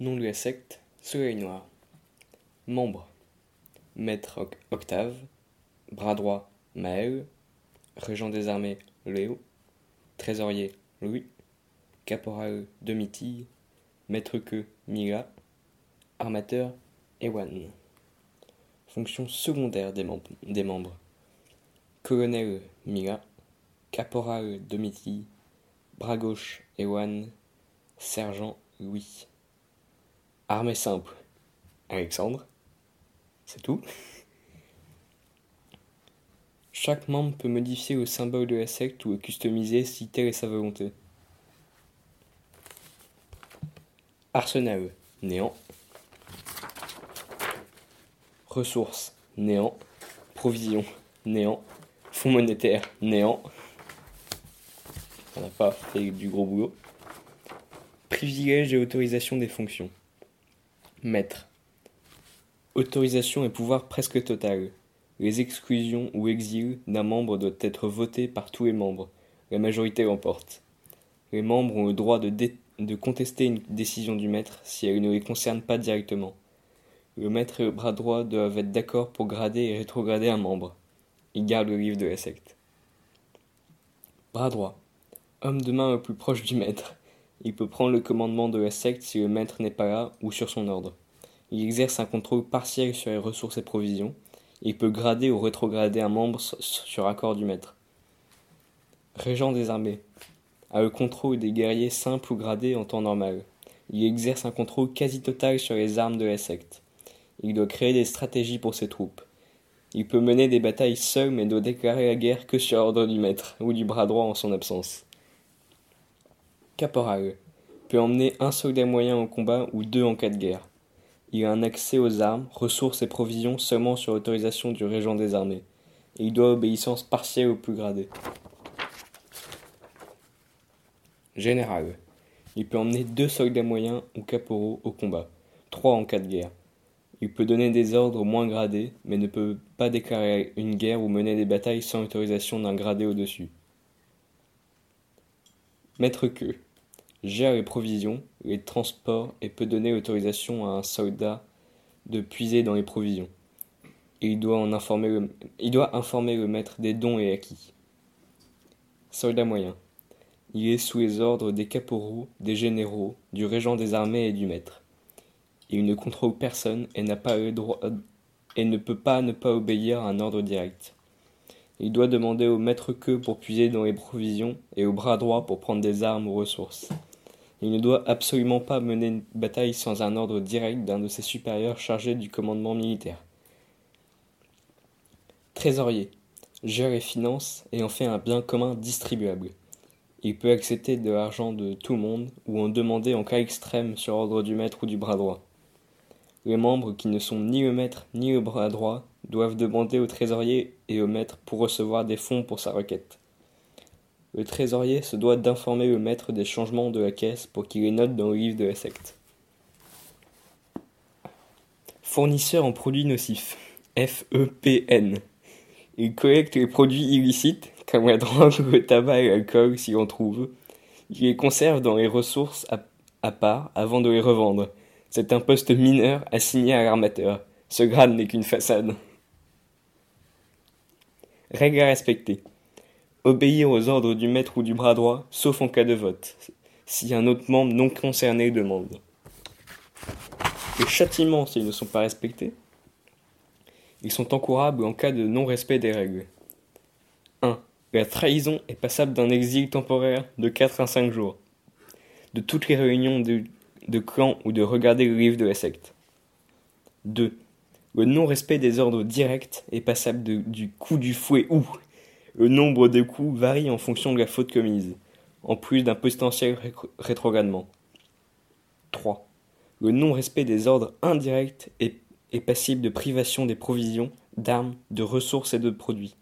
Nom de la secte Soleil Noir. Membre Maître Octave. Bras droit Maël. Régent des armées Léo. Trésorier Louis. Caporal Domitille. Maître queue Mila. Armateur Ewan. Fonction secondaire des, des membres Colonel Mila. Caporal Domitille. Bras gauche Ewan. Sergent Louis. Armée simple. Alexandre. C'est tout. Chaque membre peut modifier le symbole de la secte ou le customiser si telle est sa volonté. Arsenal, néant. Ressources, néant. Provisions, néant. Fonds monétaire, néant. On n'a pas fait du gros boulot. Privilèges et autorisation des fonctions. Maître. Autorisation et pouvoir presque total. Les exclusions ou exils d'un membre doivent être votés par tous les membres. La majorité l'emporte. Les membres ont le droit de, de, contester une décision du maître si elle ne les concerne pas directement. Le maître et le bras droit doivent être d'accord pour grader et rétrograder un membre. Ils gardent le livre de la secte. Bras droit. Homme de main le plus proche du maître. Il peut prendre le commandement de la secte si le maître n'est pas là ou sur son ordre. Il exerce un contrôle partiel sur les ressources et provisions. Il peut grader ou rétrograder un membre sur accord du maître. Régent des armées. A le contrôle des guerriers simples ou gradés en temps normal. Il exerce un contrôle quasi total sur les armes de la secte. Il doit créer des stratégies pour ses troupes. Il peut mener des batailles seul mais doit déclarer la guerre que sur ordre du maître ou du bras droit en son absence. Caporal peut emmener un soldat moyen au combat ou deux en cas de guerre. Il a un accès aux armes, ressources et provisions seulement sur autorisation du régent des armées. Et il doit obéissance partielle au plus gradé. Général. Il peut emmener deux soldats moyens ou caporaux au combat, trois en cas de guerre. Il peut donner des ordres moins gradés, mais ne peut pas déclarer une guerre ou mener des batailles sans autorisation d'un gradé au-dessus. Maître queue gère les provisions, les transports et peut donner l'autorisation à un soldat de puiser dans les provisions. il doit, en informer le, maître des dons et acquis. Soldat moyen. Il est sous les ordres des caporaux, des généraux, du régent des armées et du maître. Il ne contrôle personne et n'a pas droit et ne peut pas ne pas obéir à un ordre direct. Il doit demander au maître queue pour puiser dans les provisions et au bras droit pour prendre des armes ou ressources. Il ne doit absolument pas mener une bataille sans un ordre direct d'un de ses supérieurs chargé du commandement militaire. Trésorier. Gère les finances et en fait un bien commun distribuable. Il peut accepter de l'argent de tout le monde ou en demander en cas extrême sur ordre du maître ou du bras droit. Les membres qui ne sont ni le maître ni le bras droit doivent demander au trésorier et au maître pour recevoir des fonds pour sa requête. Le trésorier se doit d'informer le maître des changements de la caisse pour qu'il les note dans le livre de la secte. Fournisseur en produits nocifs. FEPN. Il collecte les produits illicites, comme la drogue, le tabac et l'alcool si on trouve. Il les conserve dans les ressources à, à part avant de les revendre. C'est un poste mineur assigné à l'armateur. Ce grade n'est qu'une façade. Règle à respecter. Obéir aux ordres du maître ou du bras droit, sauf en cas de vote, si un autre membre non concerné demande. Les châtiments s'ils ne sont pas respectés. Ils sont encourables en cas de non-respect des règles. 1. La trahison est passable d'un exil temporaire de 4 à 5 jours. De toutes les réunions de, de ou de regarder le livre de la secte. 2. Le non-respect des ordres directs est passable du coup du fouet ou le nombre de coups varie en fonction de la faute commise, en plus d'un potentiel rétrogradement. 3. Le non-respect des ordres indirects est, passible de privation des provisions, d'armes, de ressources et de produits.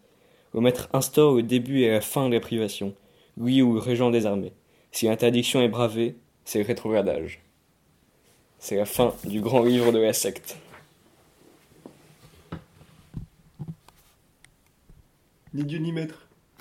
Le maître instaure le début et la fin de la privation, lui ou le régent des armées. Si l'interdiction est bravée, c'est le rétrogradage. C'est la fin du grand livre de la secte. Ni Dieu ni maître.